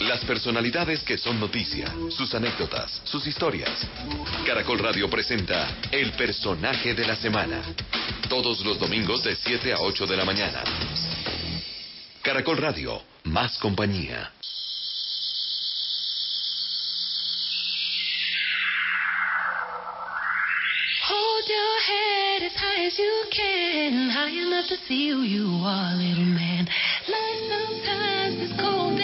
Las personalidades que son noticia, sus anécdotas, sus historias. Caracol Radio presenta El personaje de la semana. Todos los domingos de 7 a 8 de la mañana. Caracol Radio, más compañía. Hold your head as high as you can, high enough to see who you are, little man. Life sometimes is cold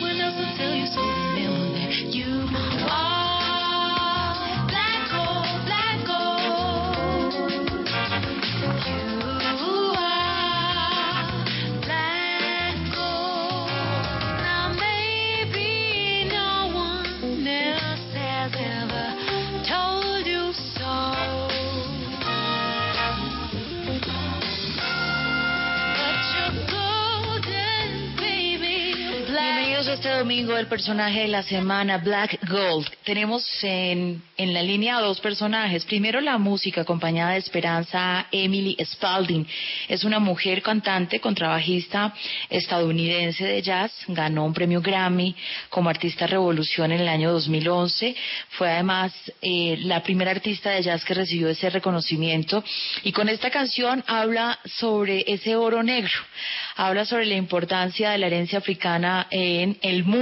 will never fail you, so. Remember that you domingo del personaje de la semana, Black Gold. Tenemos en, en la línea dos personajes. Primero la música acompañada de Esperanza Emily Spalding. Es una mujer cantante, contrabajista estadounidense de jazz. Ganó un premio Grammy como artista revolución en el año 2011. Fue además eh, la primera artista de jazz que recibió ese reconocimiento. Y con esta canción habla sobre ese oro negro. Habla sobre la importancia de la herencia africana en el mundo.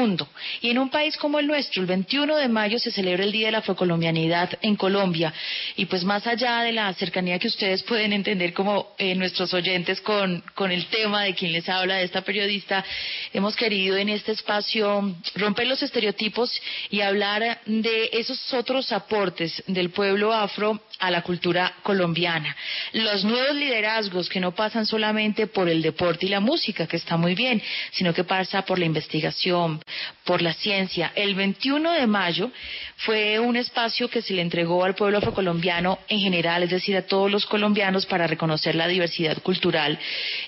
Y en un país como el nuestro, el 21 de mayo se celebra el Día de la Afrocolombianidad en Colombia. Y pues más allá de la cercanía que ustedes pueden entender como eh, nuestros oyentes con, con el tema de quien les habla, de esta periodista, hemos querido en este espacio romper los estereotipos y hablar de esos otros aportes del pueblo afro a la cultura colombiana. Los nuevos liderazgos que no pasan solamente por el deporte y la música, que está muy bien, sino que pasa por la investigación, por la ciencia. El 21 de mayo fue un espacio que se le entregó al pueblo afrocolombiano en general, es decir, a todos los colombianos para reconocer la diversidad cultural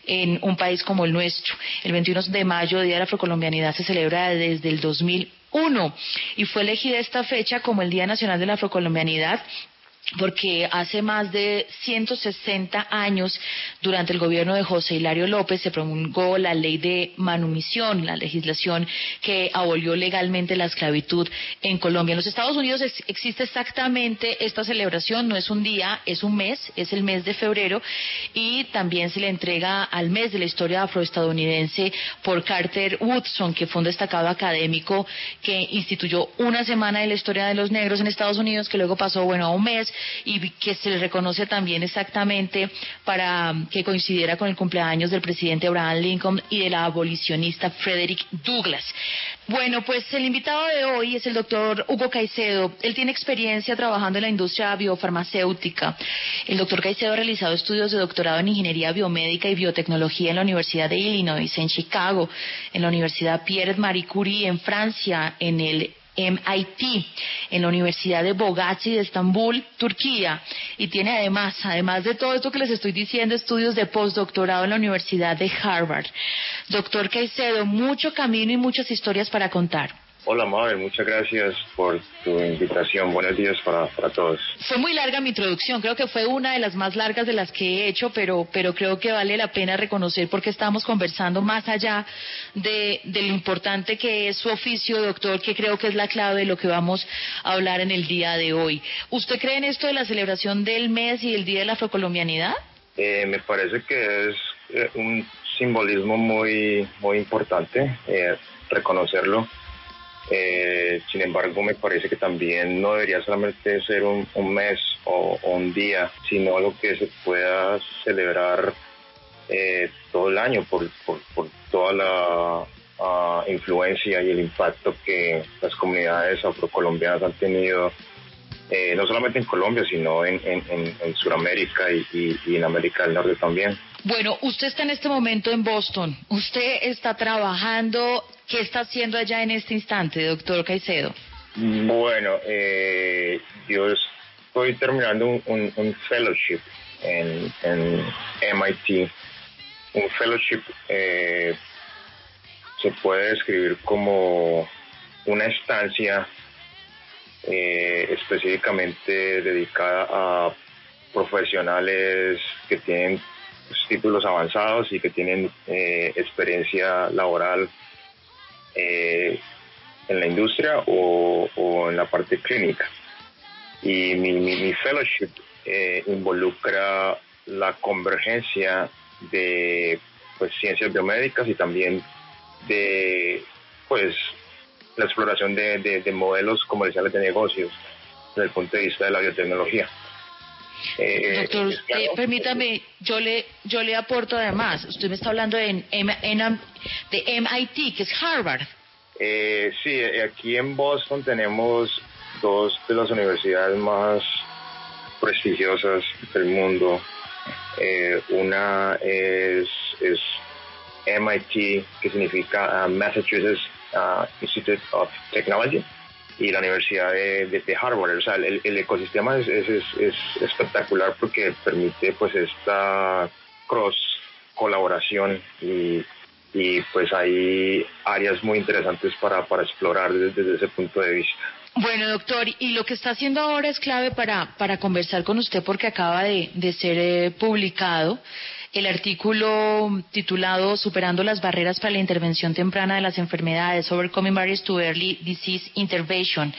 en un país como el nuestro. El 21 de mayo, Día de la Afrocolombianidad, se celebra desde el 2001 y fue elegida esta fecha como el Día Nacional de la Afrocolombianidad porque hace más de 160 años, durante el gobierno de José Hilario López, se promulgó la ley de manumisión, la legislación que abolió legalmente la esclavitud en Colombia. En los Estados Unidos existe exactamente esta celebración, no es un día, es un mes, es el mes de febrero, y también se le entrega al mes de la historia afroestadounidense por Carter Woodson, que fue un destacado académico que instituyó una semana de la historia de los negros en Estados Unidos, que luego pasó, bueno, a un mes, y que se le reconoce también exactamente para um, que coincidiera con el cumpleaños del presidente Abraham Lincoln y de la abolicionista Frederick Douglass. Bueno, pues el invitado de hoy es el doctor Hugo Caicedo. Él tiene experiencia trabajando en la industria biofarmacéutica. El doctor Caicedo ha realizado estudios de doctorado en ingeniería biomédica y biotecnología en la Universidad de Illinois, en Chicago, en la Universidad Pierre Marie Curie en Francia, en el MIT, en la Universidad de Bogazi de Estambul, Turquía, y tiene además, además de todo esto que les estoy diciendo, estudios de postdoctorado en la Universidad de Harvard. Doctor Caicedo, mucho camino y muchas historias para contar. Hola Mabel, muchas gracias por tu invitación. Buenos días para, para todos. Fue muy larga mi introducción, creo que fue una de las más largas de las que he hecho, pero, pero creo que vale la pena reconocer porque estamos conversando más allá de, de lo importante que es su oficio, doctor, que creo que es la clave de lo que vamos a hablar en el día de hoy. ¿Usted cree en esto de la celebración del mes y el Día de la Afrocolombianidad? Eh, me parece que es eh, un simbolismo muy, muy importante eh, reconocerlo. Eh, sin embargo, me parece que también no debería solamente ser un, mes o, un día, sino lo que se pueda celebrar eh, todo el año por, por, por toda la ah, influencia y el impacto que las comunidades afrocolombianas han tenido, eh, no solamente en Colombia, sino en, en, en, en Sudamérica y, y- y en América del Norte también. Bueno, usted está en este momento en Boston. Usted está trabajando. ¿Qué está haciendo allá en este instante, doctor Caicedo? Bueno, eh, yo estoy terminando un, un- un fellowship en, en MIT. Un fellowship eh, se puede describir como una estancia eh, específicamente dedicada a profesionales que tienen pues, títulos avanzados y que tienen eh, experiencia laboral en la industria o, en la parte clínica. Y mi, mi, fellowship eh, involucra la convergencia de pues, ciencias biomédicas y también de pues la exploración de, de modelos comerciales de negocios desde el punto de vista de la biotecnología. Eh, Doctor, eh, permítame, yo le, yo le aporto además, usted me está hablando de, de MIT, que es Harvard. Eh, sí, aquí en Boston tenemos dos de las universidades más prestigiosas del mundo. una es, es MIT, que significa Massachusetts uh, Institute of Technology, y la Universidad de, Harvard. O sea, el, ecosistema es, es, espectacular porque permite pues esta cross colaboración y, y pues hay áreas muy interesantes para, para explorar desde, ese punto de vista. Bueno, doctor, y lo que está haciendo ahora es clave para, para conversar con usted porque acaba de, de ser eh, publicado el artículo titulado Superando las barreras para la intervención temprana de las enfermedades, Overcoming Barriers to Early Disease Intervention,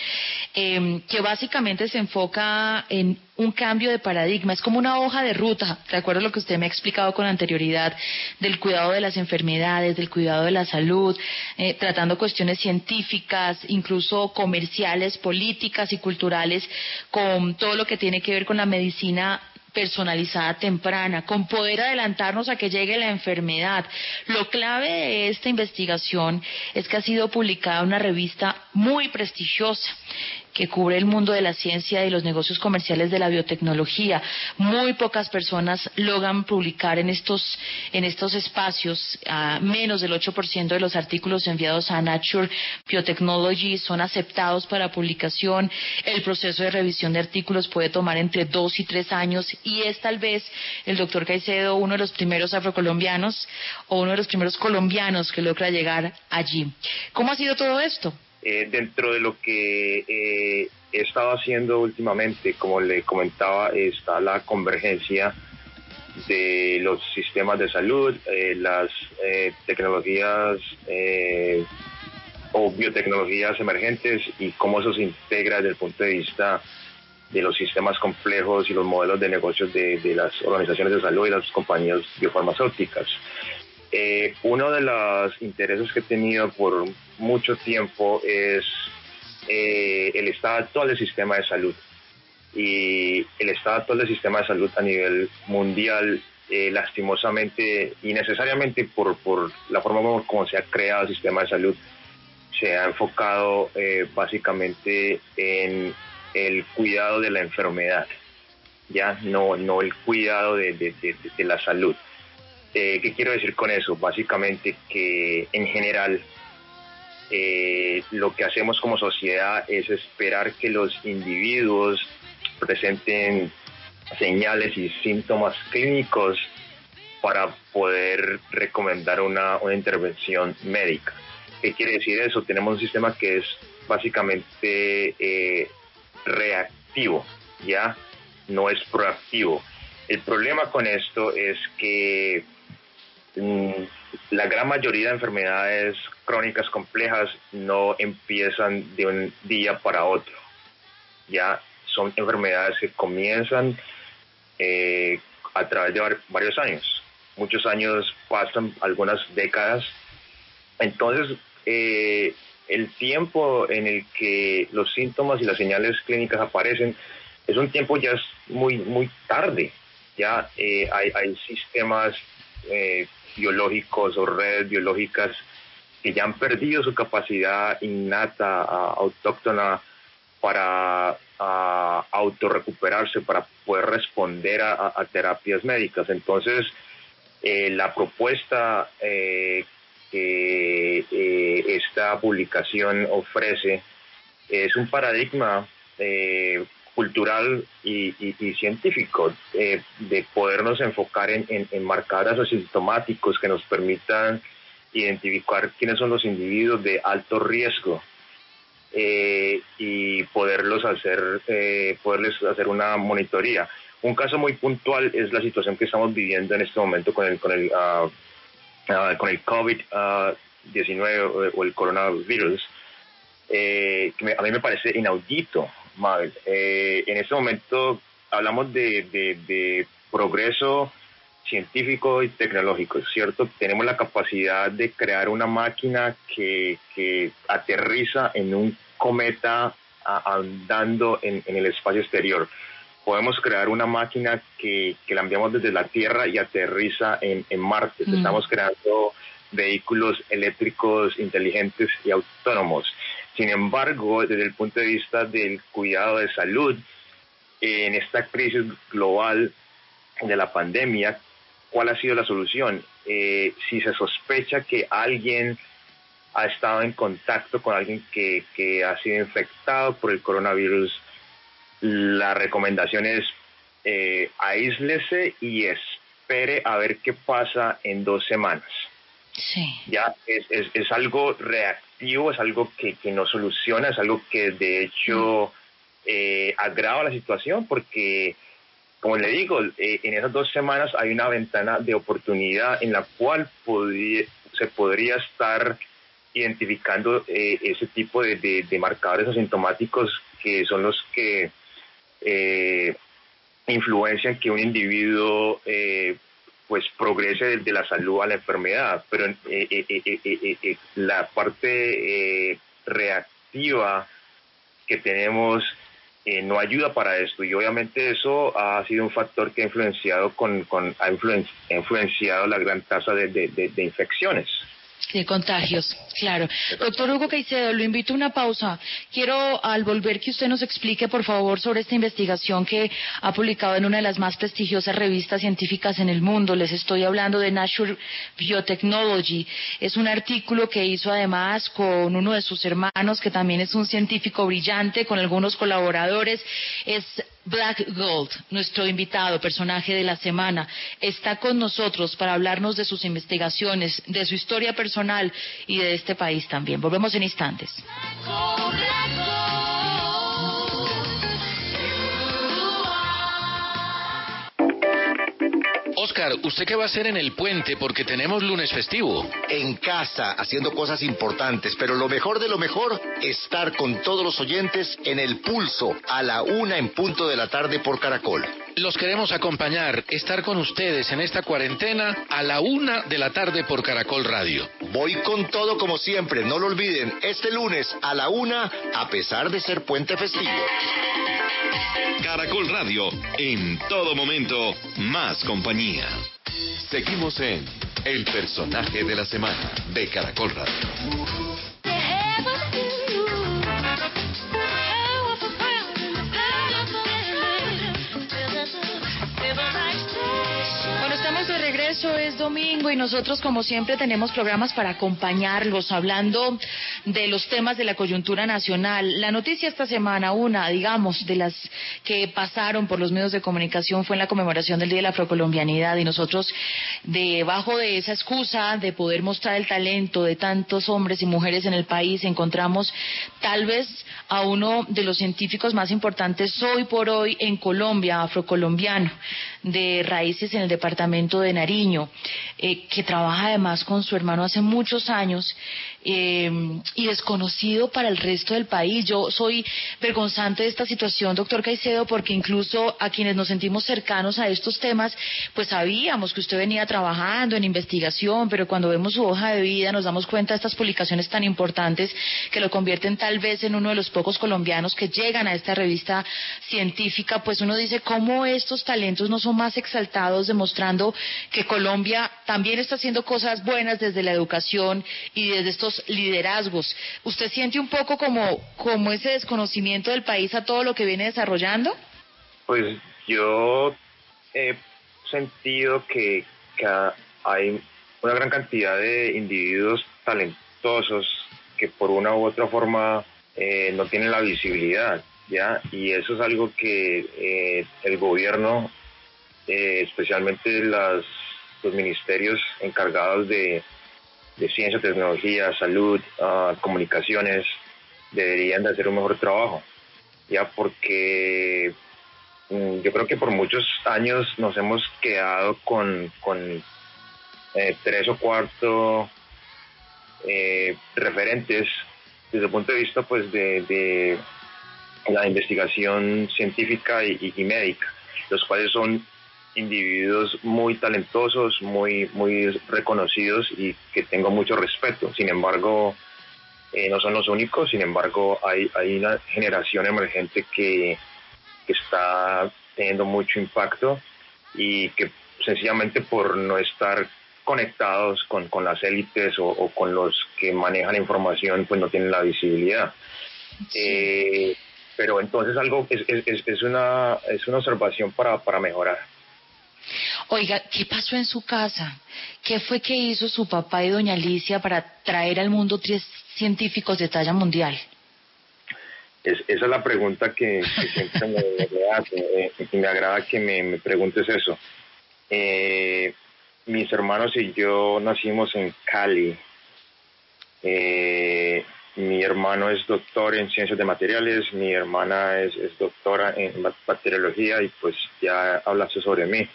em, que básicamente se enfoca en un cambio de paradigma, es como una hoja de ruta, de acuerdo a lo que usted me ha explicado con anterioridad, del cuidado de las enfermedades, del cuidado de la salud, eh, tratando cuestiones científicas, incluso comerciales, políticas y culturales, con todo lo que tiene que ver con la medicina personalizada temprana, con poder adelantarnos a que llegue la enfermedad. Lo clave de esta investigación es que ha sido publicada en una revista muy prestigiosa que cubre el mundo de la ciencia y los negocios comerciales de la biotecnología. Muy pocas personas logran publicar en estos, en estos espacios. menos del 8% de los artículos enviados a Nature Biotechnology son aceptados para publicación. El proceso de revisión de artículos puede tomar entre dos y tres años y es tal vez el doctor Caicedo uno de los primeros afrocolombianos o uno de los primeros colombianos que logra llegar allí. ¿Cómo ha sido todo esto? Eh, dentro de lo que eh, he estado haciendo últimamente, como le comentaba, está la convergencia de los sistemas de salud, eh, las tecnologías o biotecnologías emergentes y cómo eso se integra desde el punto de vista de los sistemas complejos y los modelos de negocios de, de las organizaciones de salud y las compañías biofarmacéuticas. Eh, uno de los intereses que he tenido por mucho tiempo es eh, el estado actual del sistema de salud. Y el estado actual del sistema de salud a nivel mundial, eh, lastimosamente y necesariamente por, por la forma como, se ha creado el sistema de salud, se ha enfocado básicamente en el cuidado de la enfermedad, ya no, no el cuidado de la salud. Eh, ¿Qué quiero decir con eso? Básicamente que en general eh, lo que hacemos como sociedad es esperar que los individuos presenten señales y síntomas clínicos para poder recomendar una, intervención médica. ¿Qué quiere decir eso? Tenemos un sistema que es básicamente eh, reactivo, ¿ya? No es proactivo. El problema con esto es que la gran mayoría de enfermedades crónicas complejas no empiezan de un día para otro. Ya son enfermedades que comienzan eh, a través de varios años. Muchos años pasan, algunas décadas. Entonces, eh, el tiempo en el que los síntomas y las señales clínicas aparecen es un tiempo ya muy, muy tarde. Ya eh, hay, sistemas biológicos o redes biológicas que ya han perdido su capacidad innata, autóctona, para autorrecuperarse, para poder responder a, terapias médicas. Entonces, eh, la propuesta eh, que eh, esta publicación ofrece es un paradigma cultural y, científico, eh, de podernos enfocar en, en, marcadores asintomáticos que nos permitan identificar quiénes son los individuos de alto riesgo eh, y poderlos hacer, eh, poderles hacer una monitoría. Un caso muy puntual es la situación que estamos viviendo en este momento con el, con el, uh, uh, con el COVID-19 o el coronavirus eh, que a mí me parece inaudito, Mabel. Eh, en este momento hablamos de, de, progreso científico y tecnológico, ¿cierto? Tenemos la capacidad de crear una máquina que, que aterriza en un cometa andando en, en, el espacio exterior. Podemos crear una máquina que, que la enviamos desde la Tierra y aterriza en, en Marte. Mm. Estamos creando vehículos eléctricos inteligentes y autónomos. Sin embargo, desde el punto de vista del cuidado de salud, en esta crisis global de la pandemia, ¿cuál ha sido la solución? Eh, si se sospecha que alguien ha estado en contacto con alguien que, ha sido infectado por el coronavirus, la recomendación es eh, aíslese y espere a ver qué pasa en dos semanas. Sí. Ya es, es, es algo reactivo, es algo que, que, no soluciona, es algo que de hecho eh, agrava la situación porque, como le digo, eh, en esas dos semanas hay una ventana de oportunidad en la cual se podría estar identificando eh, ese tipo de, de, marcadores asintomáticos que son los que eh, influencian que un individuo eh, pues progrese de la salud a la enfermedad, pero eh, eh, la parte reactiva que tenemos no ayuda para esto y obviamente eso ha sido un factor que ha influenciado con, con ha influenciado la gran tasa de, de infecciones. De contagios, claro. Doctor Hugo Caicedo, lo invito a una pausa. Quiero al volver que usted nos explique, por favor, sobre esta investigación que ha publicado en una de las más prestigiosas revistas científicas en el mundo. Les estoy hablando de Nature Biotechnology. Es un artículo que hizo además con uno de sus hermanos, que también es un científico brillante, con algunos colaboradores. Es Black Gold, nuestro invitado, personaje de la semana, está con nosotros para hablarnos de sus investigaciones, de su historia personal y de este país también. Volvemos en instantes. ¿Usted qué va a hacer en el puente? Porque tenemos lunes festivo. En casa, haciendo cosas importantes, pero lo mejor de lo mejor, estar con todos los oyentes en el pulso a la una en punto de la tarde por Caracol. Los queremos acompañar, estar con ustedes en esta cuarentena a la una de la tarde por Caracol Radio. Voy con todo como siempre, no lo olviden, este lunes a la una, a pesar de ser puente festivo. Caracol Radio, en todo momento, más compañía. Seguimos en El personaje de la semana de Caracol Radio. Es domingo y nosotros como siempre tenemos programas para acompañarlos hablando de los temas de la coyuntura nacional. La noticia esta semana, una, digamos, de las que pasaron por los medios de comunicación fue en la conmemoración del Día de la Afrocolombianidad y nosotros debajo de esa excusa de poder mostrar el talento de tantos hombres y mujeres en el país encontramos tal vez a uno de los científicos más importantes hoy por hoy en Colombia, afrocolombiano, de raíces en el departamento de Nariño eh, que trabaja además con su hermano hace muchos años eh, y desconocido para el resto del país. Yo soy vergonzante de esta situación, doctor Caicedo, porque incluso a quienes nos sentimos cercanos a estos temas, pues sabíamos que usted venía trabajando en investigación, pero cuando vemos su hoja de vida nos damos cuenta de estas publicaciones tan importantes que lo convierten tal vez en uno de los pocos colombianos que llegan a esta revista científica, pues uno dice cómo estos talentos no son más exaltados, demostrando que Colombia también está haciendo cosas buenas desde la educación y desde estos liderazgos. ¿Usted siente un poco como, como ese desconocimiento del país a todo lo que viene desarrollando? Pues yo he sentido que, hay una gran cantidad de individuos talentosos que por una u otra forma eh, no tienen la visibilidad, ¿ya? Y eso es algo que eh, el gobierno, eh, especialmente las, los ministerios encargados de ciencia, tecnología, salud, uh, comunicaciones, deberían de hacer un mejor trabajo, ya porque mm, yo creo que por muchos años nos hemos quedado con, eh, tres o cuatro eh, referentes desde el punto de vista pues de, la investigación científica y médica, los cuales son individuos muy talentosos, muy, muy reconocidos y que tengo mucho respeto. Sin embargo, eh, no son los únicos, sin embargo, hay, hay una generación emergente que, que está teniendo mucho impacto y que sencillamente por no estar conectados con, con las élites o, con los que manejan la información, pues no tienen la visibilidad. Eh, pero entonces algo es, es, es, una, es una observación para, para mejorar. Oiga, ¿qué pasó en su casa? ¿Qué fue que hizo su papá y doña Alicia para traer al mundo tres científicos de talla mundial? Es, esa es la pregunta que, siempre me, eh, me agrada que me, preguntes eso. Eh, mis hermanos y yo nacimos en Cali. Eh, mi hermano es doctor en ciencias de materiales, mi hermana es, es doctora en bacteriología y pues ya hablaste sobre mí.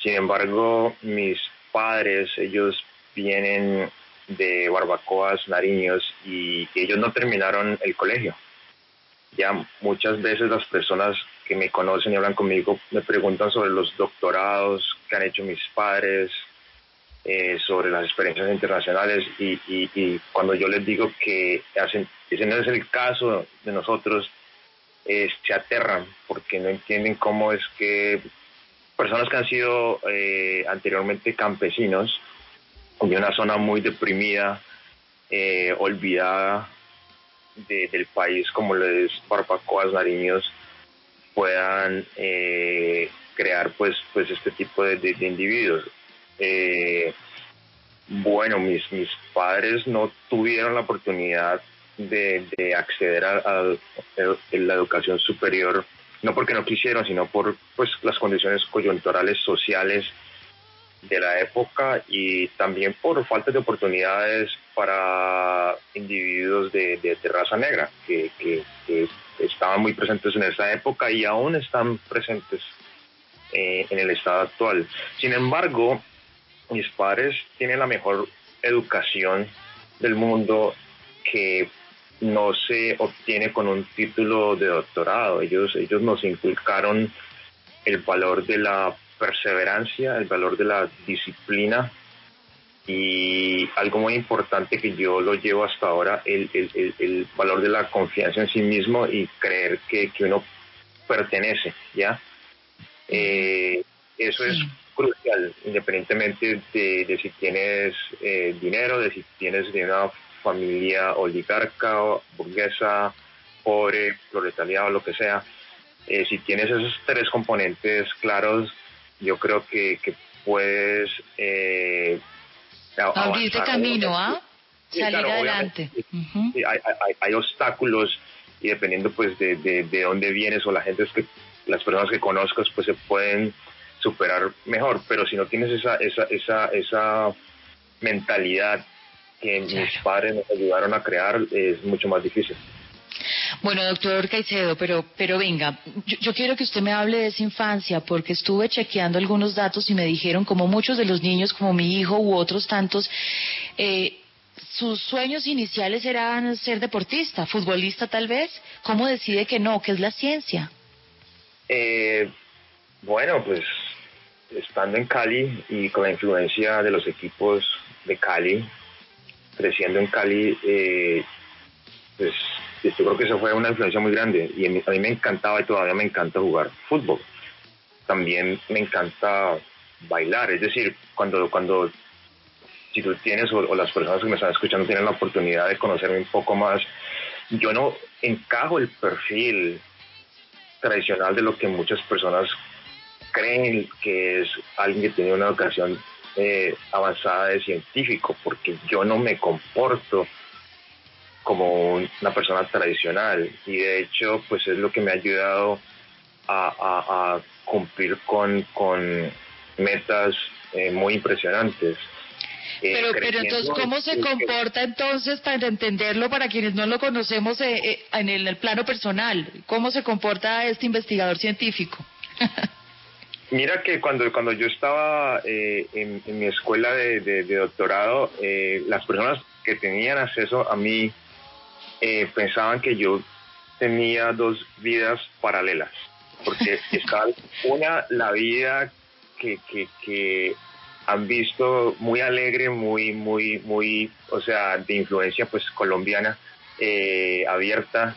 Sin embargo, mis padres, ellos vienen de Barbacoas, Nariños, y ellos no terminaron el colegio. Ya muchas veces las personas que me conocen y hablan conmigo me preguntan sobre los doctorados que han hecho mis padres, eh, sobre las experiencias internacionales y, cuando yo les digo que hacen, ese no es el caso de nosotros, eh, se aterran porque no entienden cómo es que personas que han sido eh, anteriormente campesinos de una zona muy deprimida, eh, olvidada del país como les Barbacoas, Nariños, puedan eh, crear pues pues este tipo de, individuos. bueno, mis, mis padres no tuvieron la oportunidad de, acceder a la educación superior no porque no quisieron, sino por pues las condiciones coyunturales sociales de la época y también por falta de oportunidades para individuos de, raza negra que, estaban muy presentes en esa época y aún están presentes eh, en el estado actual. Sin embargo, mis padres tienen la mejor educación del mundo que no se obtiene con un título de doctorado. Ellos, ellos nos inculcaron el valor de la perseverancia, el valor de la disciplina y algo muy importante que yo lo llevo hasta ahora, el, el, valor de la confianza en sí mismo y creer que, uno pertenece, ¿ya? Eh, eso es crucial, independientemente de, si tienes eh, dinero, de si tienes de una familia oligarca, burguesa, pobre, proletariado, lo que sea, eh, si tienes esos tres componentes claros, yo creo que, puedes eh, abrirte camino, ¿ah? Salir adelante. hay, obstáculos y dependiendo pues de, de, dónde vienes o la gente es que las personas que conozcas pues se pueden superar mejor, pero si no tienes esa esa esa esa mentalidad que mis padres nos ayudaron a crear es mucho más difícil. Bueno, doctor Caicedo, pero, pero venga, yo, quiero que usted me hable de esa infancia, porque estuve chequeando algunos datos y me dijeron, como muchos de los niños, como mi hijo u otros tantos, eh, sus sueños iniciales eran ser deportista, futbolista tal vez. ¿Cómo decide que no? ¿Qué es la ciencia? Eh, bueno, pues estando en Cali y con la influencia de los equipos de Cali, creciendo en Cali, eh, pues yo creo que eso fue una influencia muy grande y a mí, me encantaba y todavía me encanta jugar fútbol. También me encanta bailar, es decir, cuando, cuando si tú tienes o, las personas que me están escuchando tienen la oportunidad de conocerme un poco más, yo no encajo el perfil tradicional de lo que muchas personas creen que es alguien que tiene una educación eh, avanzada de científico, porque yo no me comporto como una persona tradicional y de hecho pues es lo que me ha ayudado a, cumplir con, con metas eh, muy impresionantes. Eh, pero, pero entonces, ¿cómo se comporta entonces para entenderlo para quienes no lo conocemos en el plano personal? ¿Cómo se comporta este investigador científico? Mira que cuando, cuando yo estaba eh, en, mi escuela de, doctorado, eh, las personas que tenían acceso a mí eh, pensaban que yo tenía dos vidas paralelas, porque está una, la vida que, que, que han visto muy alegre, muy, muy, muy, o sea, de influencia pues colombiana, eh, abierta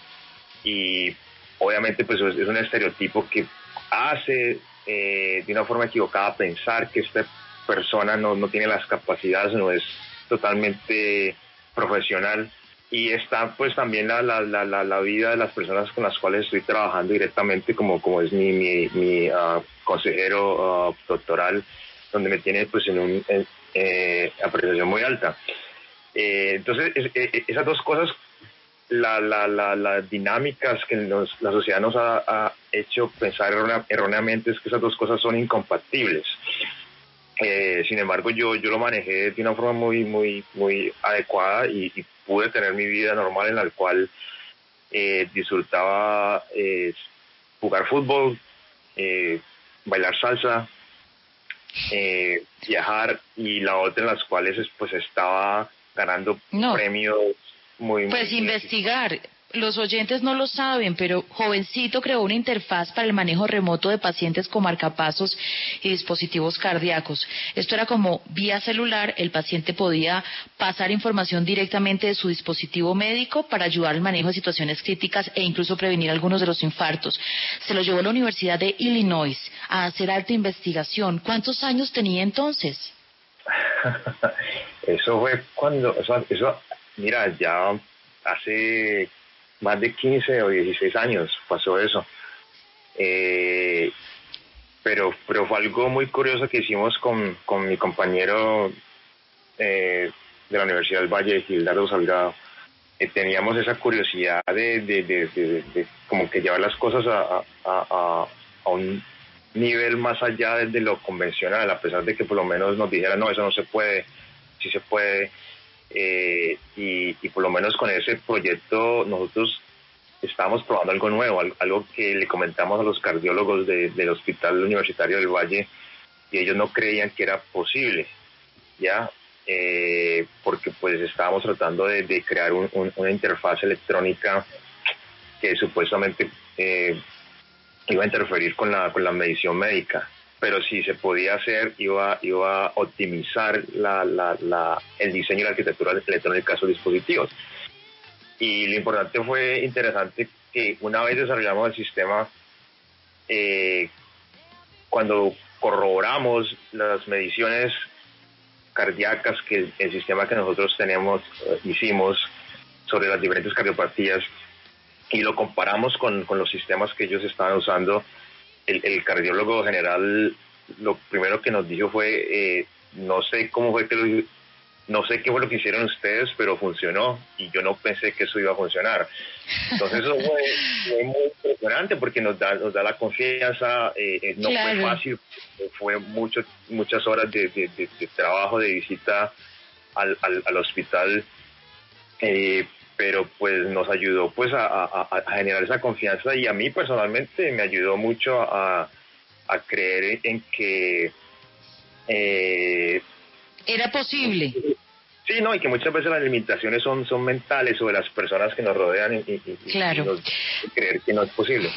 y obviamente pues es un estereotipo que hace eh, de una forma equivocada pensar que esta persona no, no tiene las capacidades, no es totalmente profesional y está pues también la, la, la, la, vida de las personas con las cuales estoy trabajando directamente como, como es mi, mi, ah, consejero ah, doctoral donde me tiene pues en una eh, apreciación muy alta. Eh, entonces, eh, esas dos cosas, la, la, la, las dinámicas que la sociedad nos ha, hecho pensar erróneamente es que esas dos cosas son incompatibles. sin embargo, yo, yo lo manejé de una forma muy, muy, muy adecuada y, pude tener mi vida normal en la cual disfrutaba jugar fútbol, bailar salsa, eh, viajar y la otra en las cuales pues estaba ganando premios muy... Pues investigar los oyentes no lo saben, pero Jovencito creó una interfaz para el manejo remoto de pacientes con marcapasos y dispositivos cardíacos. Esto era como vía celular, el paciente podía pasar información directamente de su dispositivo médico para ayudar al manejo de situaciones críticas e incluso prevenir algunos de los infartos. Se lo llevó a la Universidad de Illinois a hacer alta investigación. ¿Cuántos años tenía entonces? eso fue cuando, eso mira, ya hace más de 15 o 16 años pasó eso. Eh, pero, pero fue algo muy curioso que hicimos con, con mi compañero eh, de la Universidad del Valle, Gildardo Salgado. Eh, teníamos esa curiosidad de, de, de, como que llevar las cosas a, a, a, un nivel más allá de, lo convencional, a pesar de que por lo menos nos dijeran, no, eso no se puede, sí se puede. Eh, y, por lo menos con ese proyecto nosotros estábamos probando algo nuevo, algo que le comentamos a los cardiólogos del Hospital Universitario del Valle y ellos no creían que era posible, ¿ya? Eh, porque pues estábamos tratando de, crear una interfaz electrónica que supuestamente eh, iba a interferir con la, con la medición médica pero si se podía hacer, iba, iba a optimizar la, la, la, el diseño y la arquitectura electrónica de esos dispositivos. Y lo importante fue interesante que una vez desarrollamos el sistema, eh, cuando corroboramos las mediciones cardíacas que el, sistema que nosotros tenemos, eh, hicimos sobre las diferentes cardiopatías y lo comparamos con, con los sistemas que ellos estaban usando, el, cardiólogo general lo primero que nos dijo fue, eh, no sé cómo fue que no sé qué fue lo que hicieron ustedes, pero funcionó y yo no pensé que eso iba a funcionar. Entonces eso fue, muy impresionante porque nos da, nos da la confianza, eh, eh, no fue fácil, fue mucho, muchas horas de, de, trabajo, de visita al, al, hospital, pero pues nos ayudó pues a, generar esa confianza y a mí personalmente me ayudó mucho a, creer en que eh, era posible sí no y que muchas veces las limitaciones son son mentales o de las personas que nos rodean y, claro. creer que no es posible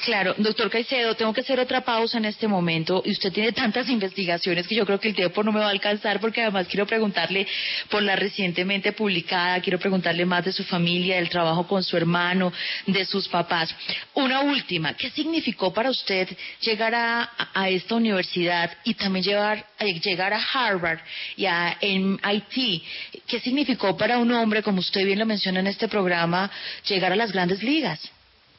Claro, doctor Caicedo, tengo que hacer otra pausa en este momento y usted tiene tantas investigaciones que yo creo que el tiempo no me va a alcanzar porque además quiero preguntarle por la recientemente publicada, quiero preguntarle más de su familia, del trabajo con su hermano, de sus papás. Una última, ¿qué significó para usted llegar a, esta universidad y también llegar, eh, llegar a Harvard y a MIT? ¿Qué significó para un hombre, como usted bien lo menciona en este programa, llegar a las grandes ligas?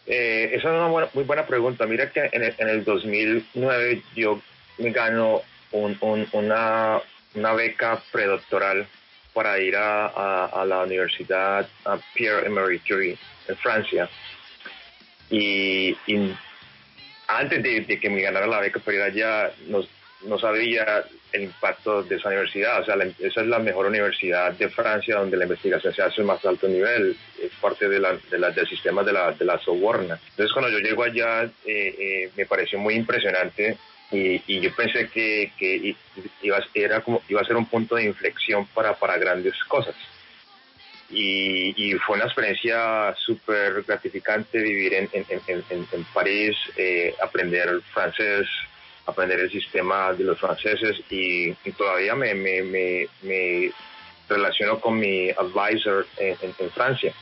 Eh, esa es una muy buena pregunta. Mira que en el, en el 2009 yo me gano una, una beca predoctoral para ir a, a, la Universidad Pierre Emery Curie en Francia. Y, antes de, de, que me ganara la beca para ir allá, nos, no sabía el impacto de esa universidad. O sea, esa es la mejor universidad de Francia donde la investigación se hace al más alto nivel, es parte de del sistema de la, de la Soborna. Entonces, cuando yo llego allá, eh, eh, me pareció muy impresionante y, y yo pensé que, que, iba, era como, iba a ser un punto de inflexión para, para grandes cosas. y, fue una experiencia súper gratificante vivir en, en, París, eh, aprender francés, aprender el sistema de los franceses y, todavía me, relaciono con mi advisor en, Francia.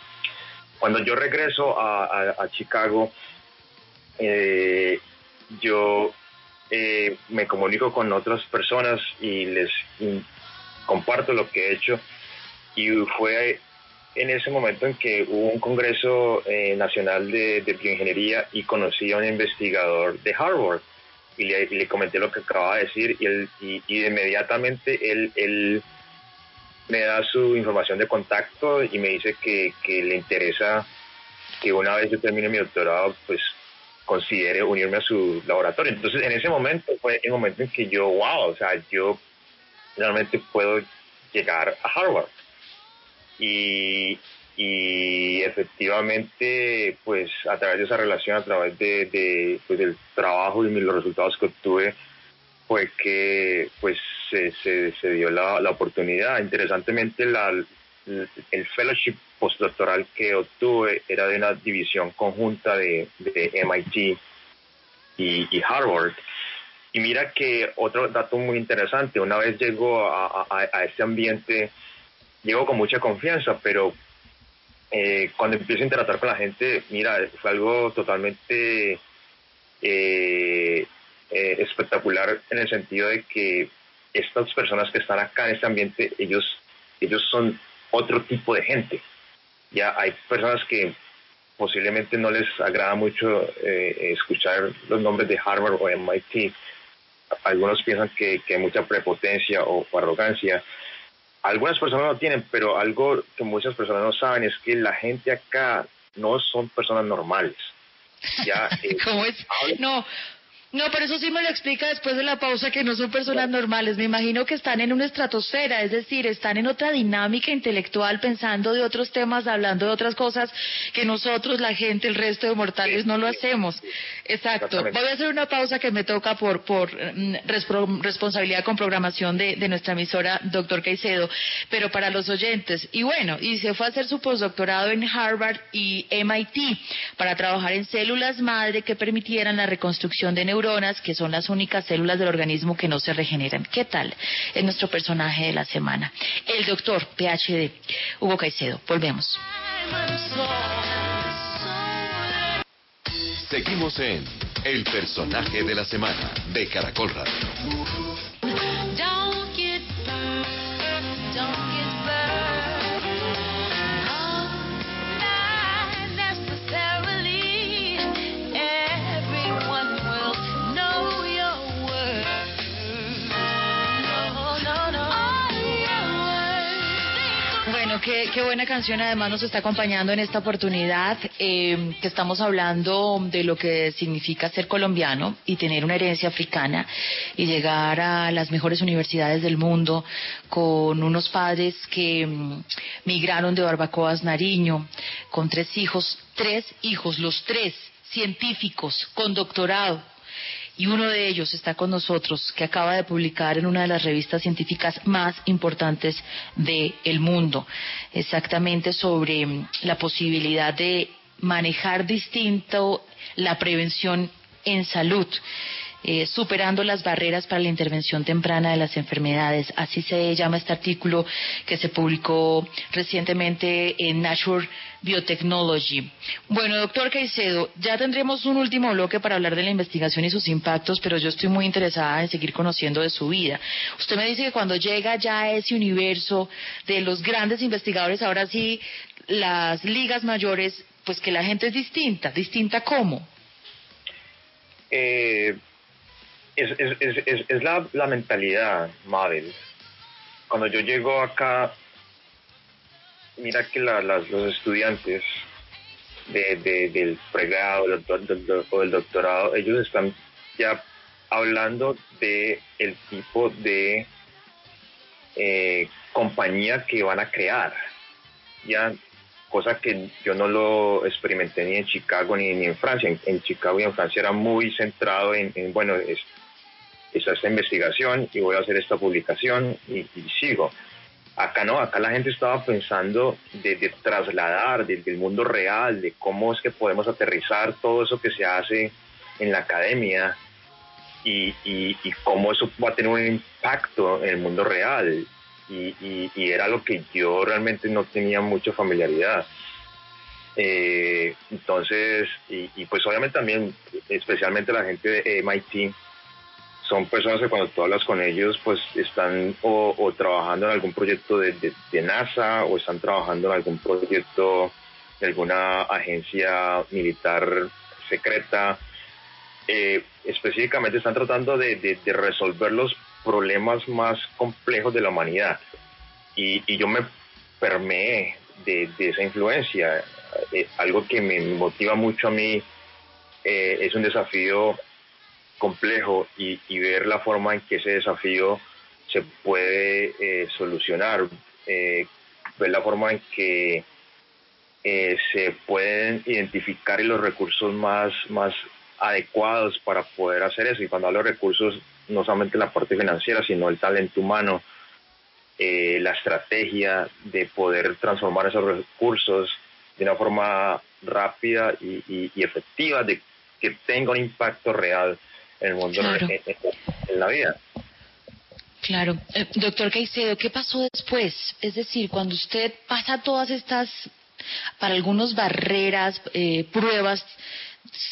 Cuando yo regreso a, Chicago, eh, yo eh, me comunico con otras personas y les comparto lo que he hecho y fue en ese momento en que hubo un Congreso eh, Nacional de, Bioingeniería y conocí a un investigador de Harvard y le, comenté lo que acababa de decir y, él, y, inmediatamente él, él, me da su información de contacto y me dice que, que le interesa que una vez yo termine mi doctorado, pues considere unirme a su laboratorio. Entonces, en ese momento fue el momento en que yo, wow, o sea, yo realmente puedo llegar a Harvard y, y efectivamente pues a través de esa relación, a través de, pues, del trabajo y los resultados que obtuve fue que pues se, se, dio la, la, oportunidad. Interesantemente la, el fellowship postdoctoral que obtuve era de una división conjunta de, de MIT y, Harvard. Y mira que otro dato muy interesante, una vez llego a, a, a este ambiente llego con mucha confianza, pero eh, cuando empiezo a interactuar con la gente, mira, fue algo totalmente eh, eh, espectacular en el sentido de que estas personas que están acá en este ambiente, ellos, ellos son otro tipo de gente. Ya hay personas que posiblemente no les agrada mucho escuchar los nombres de Harvard o MIT. Algunos piensan que, hay mucha prepotencia o arrogancia algunas personas no tienen, pero algo que muchas personas no saben es que la gente acá no son personas normales. Ya, eh, ¿Cómo es? No, no, pero eso sí me lo explica después de la pausa que no son personas normales. Me imagino que están en una estratosfera, es decir, están en otra dinámica intelectual, pensando de otros temas, hablando de otras cosas que nosotros, la gente, el resto de mortales, no lo hacemos. Exacto. Voy a hacer una pausa que me toca por, por mm, responsabilidad con programación de, de nuestra emisora, doctor Caicedo, pero para los oyentes. Y bueno, y se fue a hacer su postdoctorado en Harvard y MIT para trabajar en células madre que permitieran la reconstrucción de neuronas neuronas, que son las únicas células del organismo que no se regeneran. ¿Qué tal? Es nuestro personaje de la semana. El doctor PhD, Hugo Caicedo. Volvemos. Seguimos en El personaje de la semana de Caracol Radio. Qué, buena canción. Además nos está acompañando en esta oportunidad eh, que estamos hablando de lo que significa ser colombiano y tener una herencia africana y llegar a las mejores universidades del mundo con unos padres que mm, migraron de Barbacoas Nariño con tres hijos, tres hijos, los tres científicos con doctorado y uno de ellos está con nosotros, que acaba de publicar en una de las revistas científicas más importantes del mundo, exactamente sobre la posibilidad de manejar distinto la prevención en salud. Eh, superando las barreras para la intervención temprana de las enfermedades. Así se llama este artículo que se publicó recientemente en Nature Biotechnology. Bueno, doctor Caicedo, ya tendremos un último bloque para hablar de la investigación y sus impactos, pero yo estoy muy interesada en seguir conociendo de su vida. Usted me dice que cuando llega ya a ese universo de los grandes investigadores, ahora sí, las ligas mayores, pues que la gente es distinta. ¿Distinta cómo? Eh, es, es, es, es la, la, mentalidad, Mabel. Cuando yo llego acá, mira que la, las, los estudiantes de, de, del pregrado o del doctorado, ellos están ya hablando de el tipo de eh, compañía que van a crear. Ya cosa que yo no lo experimenté ni en Chicago ni, ni en Francia. En, Chicago y en Francia era muy centrado en, en bueno, es, esta investigación y voy a hacer esta publicación y, sigo. Acá no, acá la gente estaba pensando de, de trasladar del mundo real, de cómo es que podemos aterrizar todo eso que se hace en la academia y, y, y cómo eso va a tener un impacto en el mundo real. Y, y, y era lo que yo realmente no tenía mucha familiaridad. Eh, entonces, y, y pues obviamente también, especialmente la gente de MIT, son personas que cuando tú hablas con ellos, pues están o, o trabajando en algún proyecto de, de, de, NASA o están trabajando en algún proyecto de alguna agencia militar secreta. Eh, específicamente están tratando de, de, resolver los problemas más complejos de la humanidad. Y, y yo me permeé de, esa influencia. Eh, algo que me motiva mucho a mí eh, es un desafío complejo y, ver la forma en que ese desafío se puede eh, solucionar, eh, ver la forma en que eh, se pueden identificar los recursos más, más adecuados para poder hacer eso. Y cuando hablo de recursos, no solamente la parte financiera, sino el talento humano, la estrategia de poder transformar esos recursos de una forma rápida y, y efectiva, de que tenga un impacto real en el mundo, claro. en, en, la vida. Claro. Eh, doctor Caicedo, ¿qué pasó después? Es decir, cuando usted pasa todas estas, para algunos barreras, eh, pruebas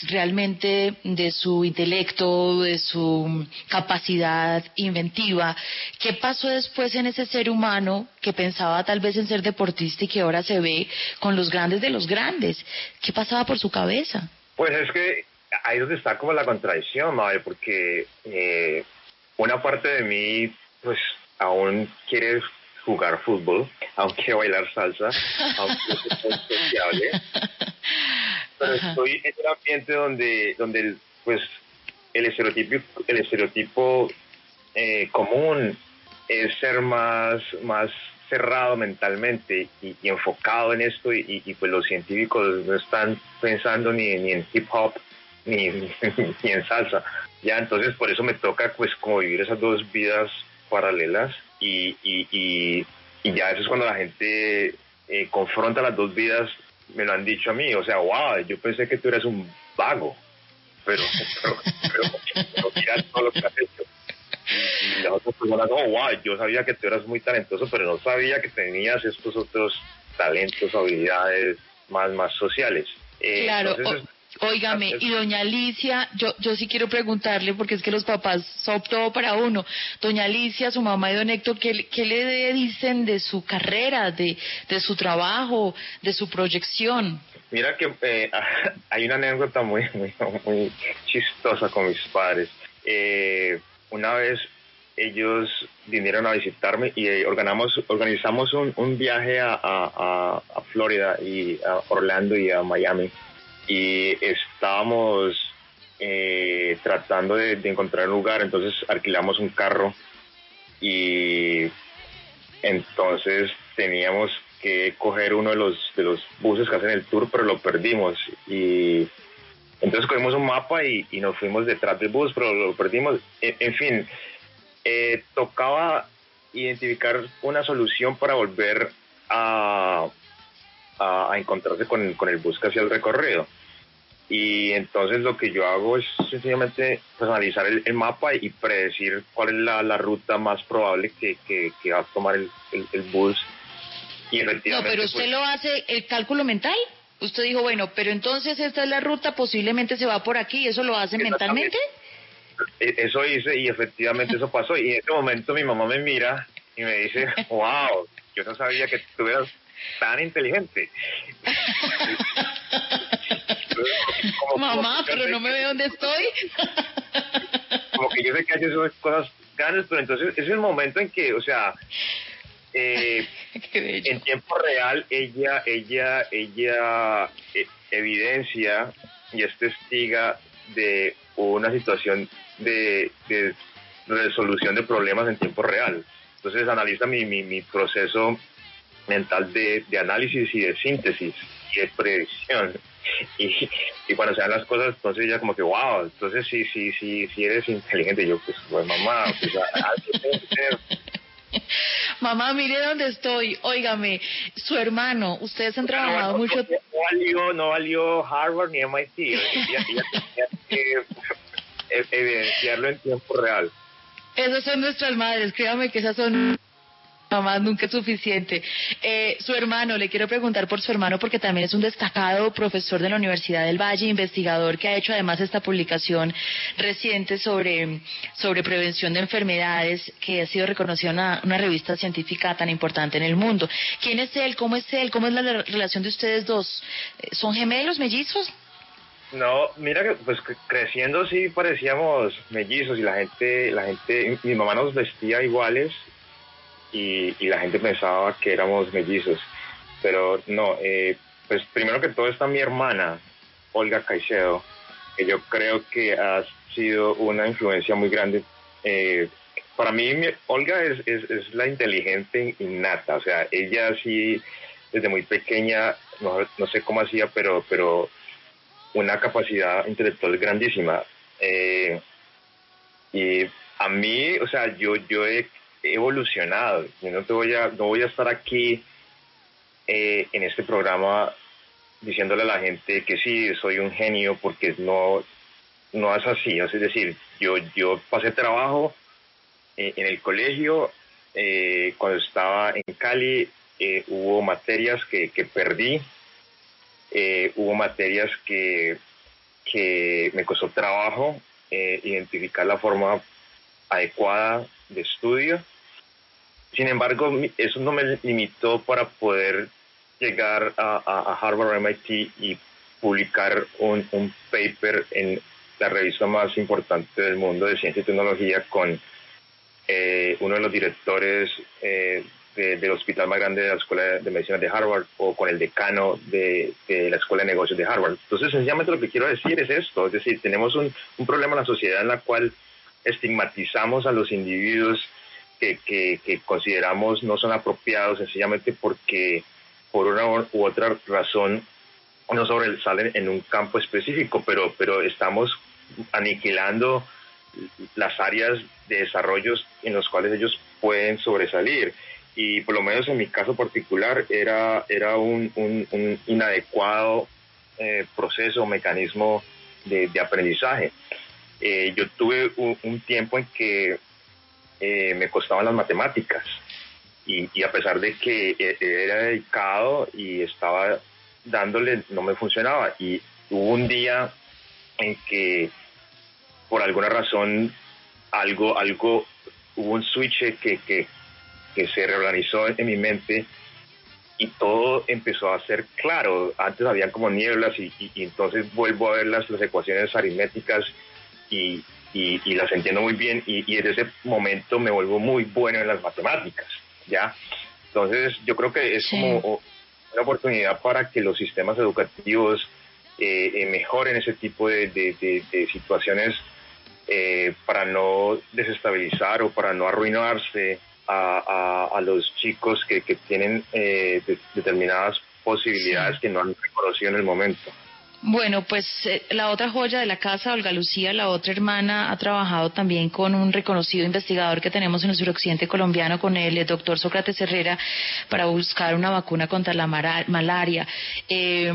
realmente de su intelecto, de su capacidad inventiva. ¿Qué pasó después en ese ser humano que pensaba tal vez en ser deportista y que ahora se ve con los grandes de los grandes? ¿Qué pasaba por su cabeza? Pues es que ahí es donde está como la contradicción, madre, porque eh, una parte de mí, pues, aún quiere jugar fútbol, aún quiere bailar salsa, aunque es sociable, pero Ajá. estoy en un ambiente donde, donde pues, el estereotipo, el estereotipo eh, común es ser más, más cerrado mentalmente y, y enfocado en esto y, y, pues los científicos no están pensando ni, ni en hip hop ni, ni, en salsa. Ya, entonces por eso me toca pues como vivir esas dos vidas paralelas y, y, y, y ya eso es cuando la gente eh, confronta las dos vidas, me lo han dicho a mí, o sea, wow, yo pensé que tú eres un vago, pero, pero, pero, pero mira todo lo que has hecho. Y las otras personas, oh, wow, yo sabía que tú eras muy talentoso, pero no sabía que tenías estos otros talentos, habilidades más, más sociales. Eh, claro. Entonces, Óigame, y doña Alicia, yo, yo sí quiero preguntarle, porque es que los papás son todo para uno. Doña Alicia, su mamá y don Héctor, ¿qué, qué le dicen de su carrera, de, de su trabajo, de su proyección? Mira que eh, hay una anécdota muy, muy, muy chistosa con mis padres. Eh, una vez ellos vinieron a visitarme y eh, organizamos, organizamos un, un viaje a, a, a Florida y a Orlando y a Miami y estábamos eh, tratando de, encontrar un lugar, entonces alquilamos un carro y entonces teníamos que coger uno de los de los buses que hacen el tour, pero lo perdimos y entonces cogimos un mapa y, nos fuimos detrás del bus, pero lo perdimos. En, en fin, eh, tocaba identificar una solución para volver a, a, a encontrarse con, con, el bus que hacía el recorrido. Y entonces lo que yo hago es sencillamente pues, analizar el, el mapa y predecir cuál es la, la ruta más probable que, que, que, va a tomar el, el, el bus. Y efectivamente, no, pero usted pues, lo hace el cálculo mental. Usted dijo, bueno, pero entonces esta es la ruta, posiblemente se va por aquí, ¿eso lo hace mentalmente? Eso hice y efectivamente eso pasó. Y en ese momento mi mamá me mira y me dice, wow, yo no sabía que tú eras tan inteligente. Mamá, pero no me ve dónde estoy. como que yo sé que haces esas cosas grandes, pero entonces es el momento en que, o sea, eh, en tiempo real ella, ella, ella eh, evidencia y es testiga de una situación de, de resolución de problemas en tiempo real. Entonces analiza mi, mi, mi proceso mental de, de, análisis y de síntesis y de predicción. Y, y cuando se dan las cosas, entonces ya como que, wow, entonces sí, sí, sí, sí eres inteligente. Yo, pues, pues mamá, pues, que. Mamá, mire dónde estoy. Óigame, su hermano, ustedes han trabajado no, mucho. No, no valió, no valió Harvard ni MIT. Ella, ella tenía que e- evidenciarlo en tiempo real. Esas son nuestras madres, créame que esas son mamás nunca es suficiente. Eh, su hermano, le quiero preguntar por su hermano porque también es un destacado profesor de la Universidad del Valle, investigador que ha hecho además esta publicación reciente sobre, sobre prevención de enfermedades que ha sido reconocida en una, una revista científica tan importante en el mundo. ¿Quién es él? ¿Cómo es él? ¿Cómo es la re- relación de ustedes dos? Eh, ¿Son gemelos, mellizos? No, mira que pues cre- creciendo sí parecíamos mellizos y la gente, la gente, mi mamá nos vestía iguales y, y la gente pensaba que éramos mellizos, pero no, eh, pues primero que todo está mi hermana, Olga Caicedo, que yo creo que ha sido una influencia muy grande. eh, para mí, Olga es, es, es la inteligente innata, o sea, ella sí, desde muy pequeña, no, no sé cómo hacía, pero, pero una capacidad intelectual grandísima. Eh, y a mí, o sea, yo, yo he evolucionado. Yo no, te voy a, no voy a estar aquí eh, en este programa diciéndole a la gente que sí, soy un genio, porque no, no es así. Es decir, yo, yo pasé trabajo eh, en el colegio, eh, cuando estaba en Cali, eh, hubo materias que, que perdí, hubo materias que, que me costó trabajo identificar la forma adecuada de estudio. Sin embargo, eso no me limitó para poder llegar a, a- a MIT y publicar un, un paper en la revista más importante del mundo de ciencia y tecnología con eh, uno de los directores eh, de- del hospital más grande de la Escuela de Medicina de Harvard o con el decano de, de la Escuela de Negocios de Harvard. Entonces, sencillamente lo que quiero decir es esto, es decir, tenemos un, un problema en la sociedad en la cual estigmatizamos a los individuos que, que, consideramos no son apropiados sencillamente porque por una u otra razón no sobresalen en un campo específico, pero, pero estamos aniquilando las áreas de desarrollos en los cuales ellos pueden sobresalir. Y por lo menos en mi caso particular era, era un, un- inadecuado eh, proceso mecanismo de aprendizaje. Eh, yo tuve un, un tiempo en que eh, me costaban las matemáticas y, y a pesar de que eh, era dedicado y estaba dándole, no me funcionaba. Y hubo un día en que por alguna razón algo, algo, hubo un switch que, que, se reorganizó en mi mente y todo empezó a ser claro. Antes había como nieblas y- y entonces vuelvo a ver las, las ecuaciones aritméticas y, y- y las entiendo muy bien y, y desde ese momento me vuelvo muy bueno en las matemáticas, ¿ya? Entonces yo creo que es Sí. como una oportunidad para que los sistemas educativos eh, eh, mejoren ese tipo de, de- de- de situaciones eh, para no desestabilizar o para no arruinarse a, a- a los chicos que, que tienen eh, de- determinadas posibilidades Sí. que no han reconocido en el momento. Bueno, pues eh, la otra joya de la casa, Olga Lucía, la otra hermana, ha trabajado también con un reconocido investigador que tenemos en el suroccidente colombiano, con el, doctor Sócrates Herrera, para buscar una vacuna contra la malaria. Eh,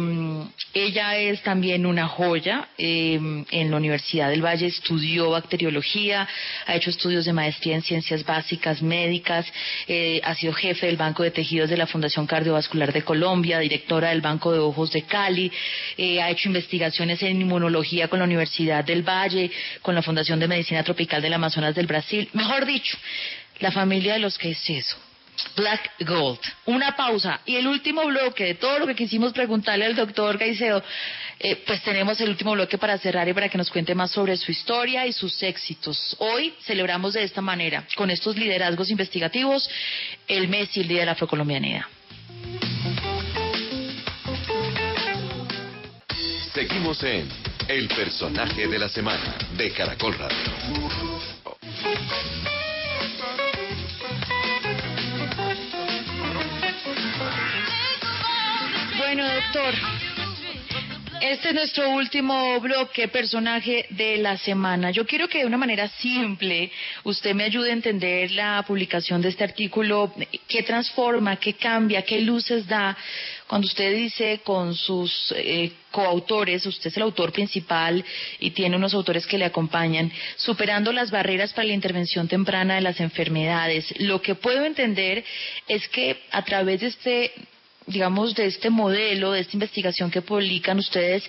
ella es también una joya. eh, en la Universidad del Valle estudió bacteriología, ha hecho estudios de maestría en ciencias básicas médicas, eh, ha sido jefe del Banco de Tejidos de la Fundación Cardiovascular de Colombia, directora del Banco de Ojos de Cali, eh, ha hecho investigaciones en inmunología con la Universidad del Valle, con la Fundación de Medicina Tropical del Amazonas del Brasil. Mejor dicho, la familia de los que es eso. Black Gold. Una pausa. Y el último bloque de todo lo que quisimos preguntarle al doctor Caicedo, eh, pues tenemos el último bloque para cerrar y para que nos cuente más sobre su historia y sus éxitos. Hoy celebramos de esta manera, con estos liderazgos investigativos, el mes y el Día de la Afrocolombianidad. Seguimos en El personaje de la semana de Caracol Radio. Bueno, doctor, Este es nuestro último bloque, personaje de la semana. Yo quiero que de una manera simple usted me ayude a entender la publicación de este artículo, qué transforma, qué cambia, qué luces da. Cuando usted dice con sus eh, coautores, usted es el autor principal y tiene unos autores que le acompañan, superando las barreras para la intervención temprana de las enfermedades. Lo que puedo entender es que a través de este digamos, de este modelo, de esta investigación que publican ustedes,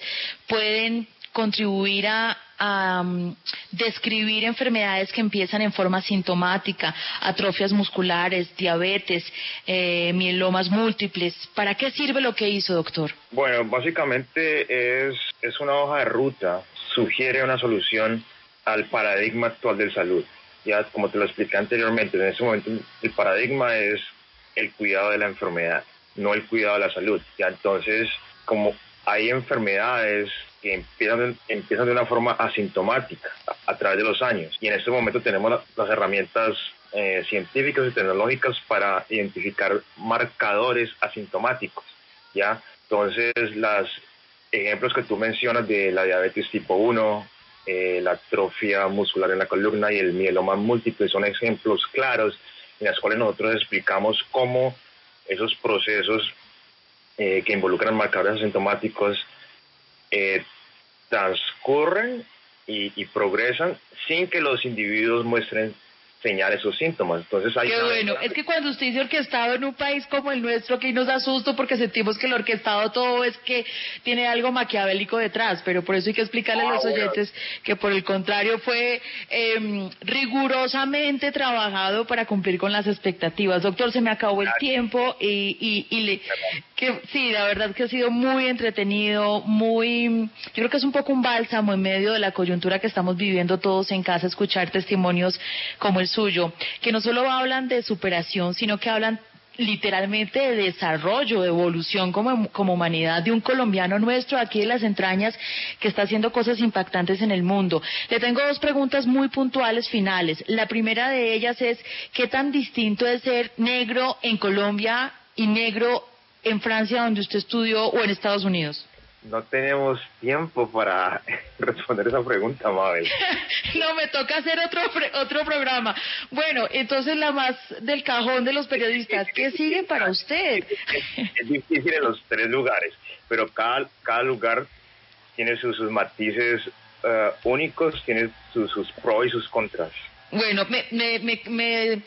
pueden contribuir a, um, describir enfermedades que empiezan en forma sintomática, atrofias musculares, diabetes, eh, mielomas múltiples. ¿Para qué sirve lo que hizo, doctor? Bueno, básicamente es, es una hoja de ruta, sugiere una solución al paradigma actual de salud. Ya como te lo expliqué anteriormente, en ese momento el paradigma es el cuidado de la enfermedad no el cuidado de la salud. Ya entonces, como hay enfermedades que empiezan, empiezan de una forma asintomática a, través de los años y en este momento tenemos las herramientas eh, científicas y tecnológicas para identificar marcadores asintomáticos, ¿ya? Entonces, los ejemplos que tú mencionas de la diabetes tipo 1, eh, la atrofia muscular en la columna y el mieloma múltiple son ejemplos claros en los cuales nosotros explicamos cómo esos procesos eh, que involucran marcadores asintomáticos eh, transcurren y, progresan sin que los individuos muestren señales o síntomas. Entonces hay Qué bueno, es que cuando usted dice orquestado en un país como el nuestro, que nos asusto porque sentimos que el orquestado todo es que tiene algo maquiavélico detrás, pero por eso hay que explicarle a los oyentes que por el contrario fue em, rigurosamente trabajado para cumplir con las expectativas. Doctor, se me acabó el tiempo y, y, le, que sí, la verdad que ha sido muy entretenido, muy, yo creo que es un poco un bálsamo en medio de la coyuntura que estamos viviendo todos en casa, escuchar testimonios como el suyo, que no solo hablan de superación, sino que hablan literalmente de desarrollo, de evolución como, como, humanidad de un colombiano nuestro aquí de las entrañas que está haciendo cosas impactantes en el mundo. Le tengo dos preguntas muy puntuales finales. La primera de ellas es, ¿qué tan distinto es ser negro en Colombia y negro en Francia donde usted estudió o en Estados Unidos? No tenemos tiempo para responder esa pregunta, Mabel. no, me toca hacer otro otro programa. Bueno, entonces la más del cajón de los periodistas, ¿qué sigue para usted? es difícil en los tres lugares, pero cada, cada lugar tiene sus, matices eh, únicos, tiene sus, sus pros y sus contras. Bueno, me, me, me me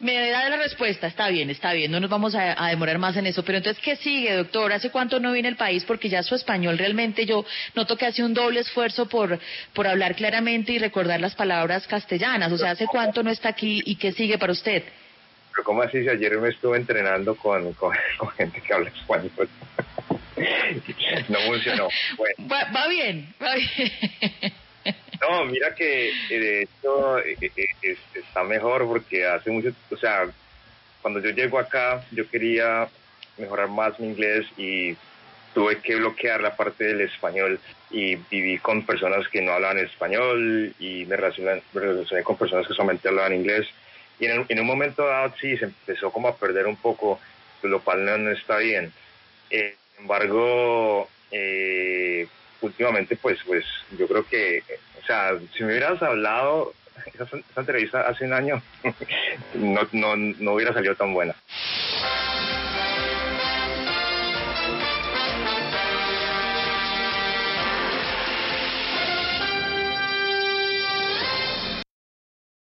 da la respuesta, está bien, está bien, no nos vamos a, demorar más en eso, pero entonces, ¿qué sigue, doctor? ¿Hace cuánto no viene al país? Porque ya su español realmente yo noto que hace un doble esfuerzo por, por hablar claramente y recordar las palabras castellanas, o sea, ¿hace cuánto no está aquí y qué sigue para usted? Pero ¿cómo así si ayer me estuve entrenando con, con, gente que habla español? no funcionó. va bien, va bien. No, mira que eh, de hecho eh, eh, está mejor porque hace mucho, o sea, cuando yo llego acá, yo quería mejorar más mi inglés y tuve que bloquear la parte del español y viví con personas que no hablaban español y me relacioné, con personas que solamente hablaban inglés. Y en, un momento dado sí se empezó como a perder un poco, lo cual no, está bien. sin embargo, últimamente pues, pues yo creo que o sea, si me hubieras hablado esa, entrevista hace un año, no, no, no hubiera salido tan buena.